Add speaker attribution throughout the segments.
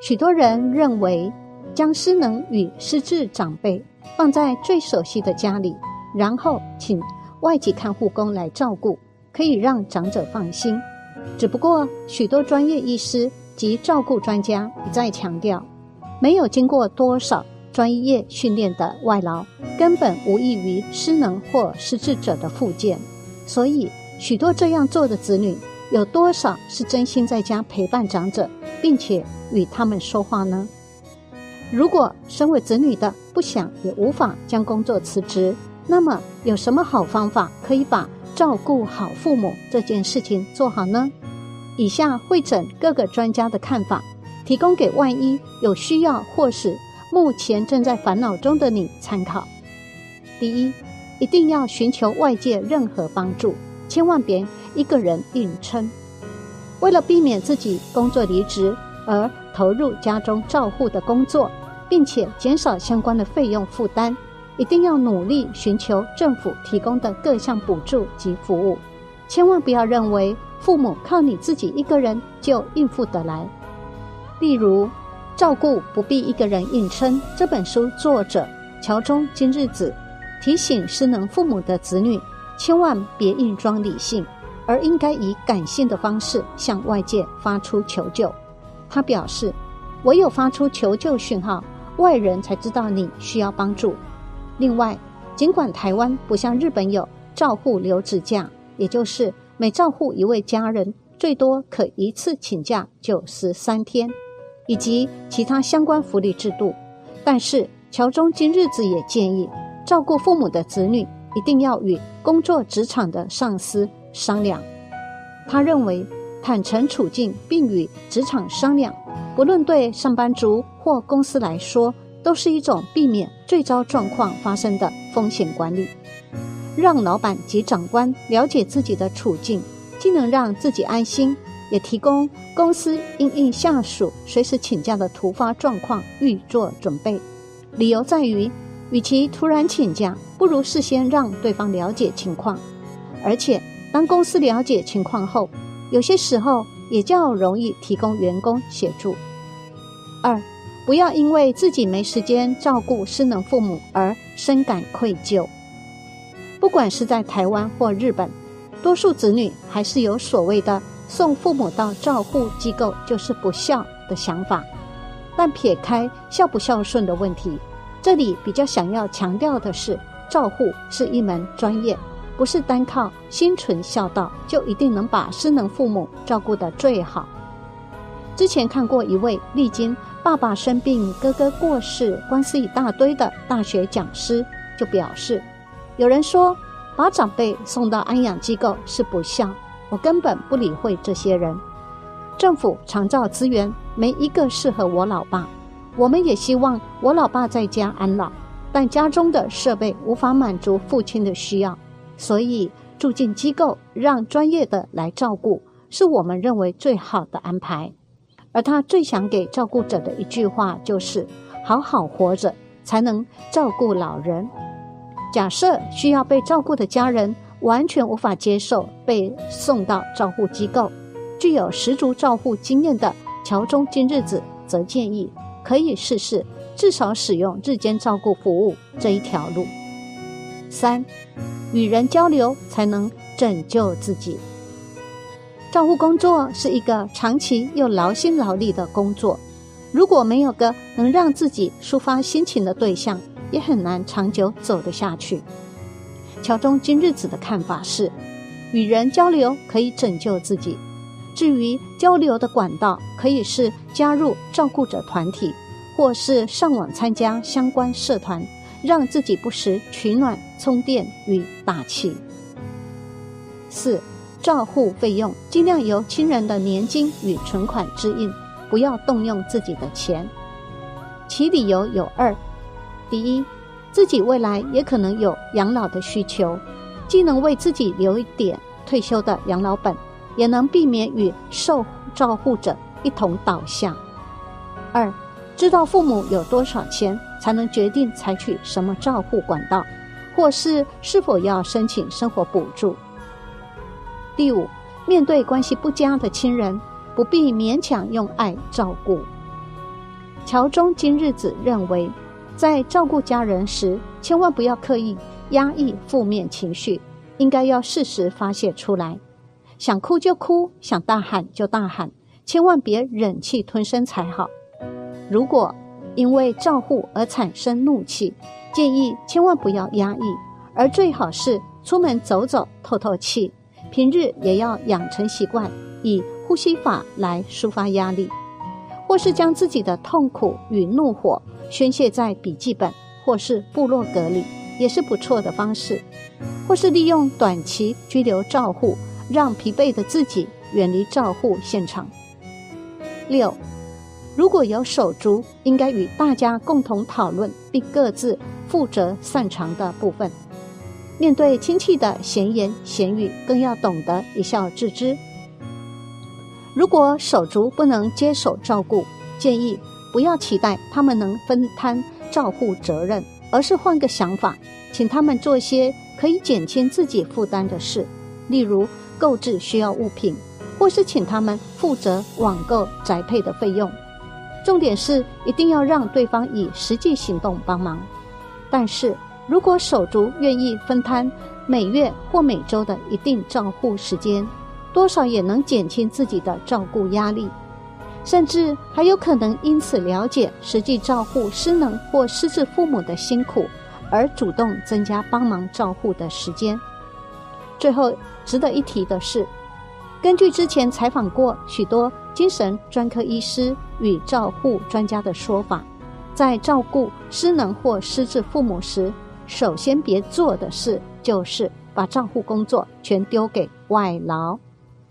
Speaker 1: 许多人认为，将失能与失智长辈放在最熟悉的家里，然后请外籍看护工来照顾，可以让长者放心。只不过，许多专业医师及照顾专家一再强调，没有经过多少专业训练的外劳，根本无异于失能或失智者的附件。所以，许多这样做的子女，有多少是真心在家陪伴长者，并且与他们说话呢？如果身为子女的不想也无法将工作辞职，那么有什么好方法可以把？照顾好父母这件事情做好呢？以下会诊各个专家的看法，提供给万一有需要或是目前正在烦恼中的你参考。第一，一定要寻求外界任何帮助，千万别一个人硬撑。为了避免自己工作离职而投入家中照护的工作，并且减少相关的费用负担。一定要努力寻求政府提供的各项补助及服务，千万不要认为父母靠你自己一个人就应付得来。例如，《照顾不必一个人硬撑》这本书作者桥中今日子提醒失能父母的子女，千万别硬装理性，而应该以感性的方式向外界发出求救。他表示，唯有发出求救讯号，外人才知道你需要帮助。另外，尽管台湾不像日本有照护留职假，也就是每照护一位家人最多可一次请假九十三天，以及其他相关福利制度，但是乔中今日子也建议，照顾父母的子女一定要与工作职场的上司商量。他认为，坦诚处境并与职场商量，不论对上班族或公司来说。都是一种避免最糟状况发生的风险管理，让老板及长官了解自己的处境，既能让自己安心，也提供公司应应下属随时请假的突发状况预做准备。理由在于，与其突然请假，不如事先让对方了解情况，而且当公司了解情况后，有些时候也较容易提供员工协助。二。不要因为自己没时间照顾失能父母而深感愧疚。不管是在台湾或日本，多数子女还是有所谓的送父母到照护机构就是不孝的想法。但撇开孝不孝顺的问题，这里比较想要强调的是，照护是一门专业，不是单靠心存孝道就一定能把失能父母照顾得最好。之前看过一位历经。爸爸生病，哥哥过世，官司一大堆的大学讲师就表示：有人说把长辈送到安养机构是不孝，我根本不理会这些人。政府常造资源，没一个适合我老爸。我们也希望我老爸在家安老，但家中的设备无法满足父亲的需要，所以住进机构，让专业的来照顾，是我们认为最好的安排。而他最想给照顾者的一句话就是：“好好活着，才能照顾老人。”假设需要被照顾的家人完全无法接受被送到照护机构，具有十足照护经验的桥中金日子则建议可以试试，至少使用日间照顾服务这一条路。三，与人交流才能拯救自己。照护工作是一个长期又劳心劳力的工作，如果没有个能让自己抒发心情的对象，也很难长久走得下去。乔中今日子的看法是，与人交流可以拯救自己。至于交流的管道，可以是加入照顾者团体，或是上网参加相关社团，让自己不时取暖、充电与打气。四。照护费用尽量由亲人的年金与存款支应，不要动用自己的钱。其理由有二：第一，自己未来也可能有养老的需求，既能为自己留一点退休的养老本，也能避免与受照护者一同倒下。二，知道父母有多少钱，才能决定采取什么照护管道，或是是否要申请生活补助。第五，面对关系不佳的亲人，不必勉强用爱照顾。桥中今日子认为，在照顾家人时，千万不要刻意压抑负面情绪，应该要适时发泄出来。想哭就哭，想大喊就大喊，千万别忍气吞声才好。如果因为照护而产生怒气，建议千万不要压抑，而最好是出门走走、透透气。平日也要养成习惯，以呼吸法来抒发压力，或是将自己的痛苦与怒火宣泄在笔记本或是部落格里，也是不错的方式。或是利用短期拘留照护。让疲惫的自己远离照护现场。六，如果有手足，应该与大家共同讨论，并各自负责擅长的部分。面对亲戚的闲言闲语，更要懂得一笑置之。如果手足不能接手照顾，建议不要期待他们能分摊照护责任，而是换个想法，请他们做些可以减轻自己负担的事，例如。购置需要物品，或是请他们负责网购宅配的费用。重点是一定要让对方以实际行动帮忙。但是如果手足愿意分摊每月或每周的一定照护时间，多少也能减轻自己的照顾压力，甚至还有可能因此了解实际照顾失能或失智父母的辛苦，而主动增加帮忙照护的时间。最后。值得一提的是，根据之前采访过许多精神专科医师与照护专家的说法，在照顾失能或失智父母时，首先别做的事就是把照护工作全丢给外劳，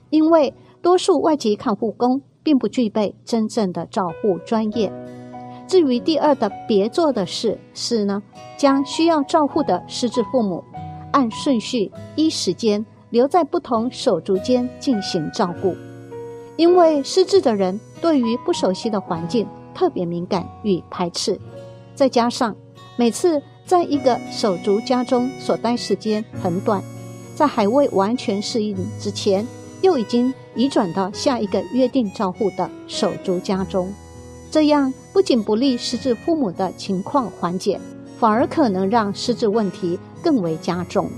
Speaker 1: 因为多数外籍看护工并不具备真正的照护专业。至于第二的别做的事是呢，将需要照护的失智父母按顺序依时间。留在不同手足间进行照顾，因为失智的人对于不熟悉的环境特别敏感与排斥，再加上每次在一个手足家中所待时间很短，在还未完全适应之前，又已经移转到下一个约定照护的手足家中，这样不仅不利失智父母的情况缓解，反而可能让失智问题更为加重。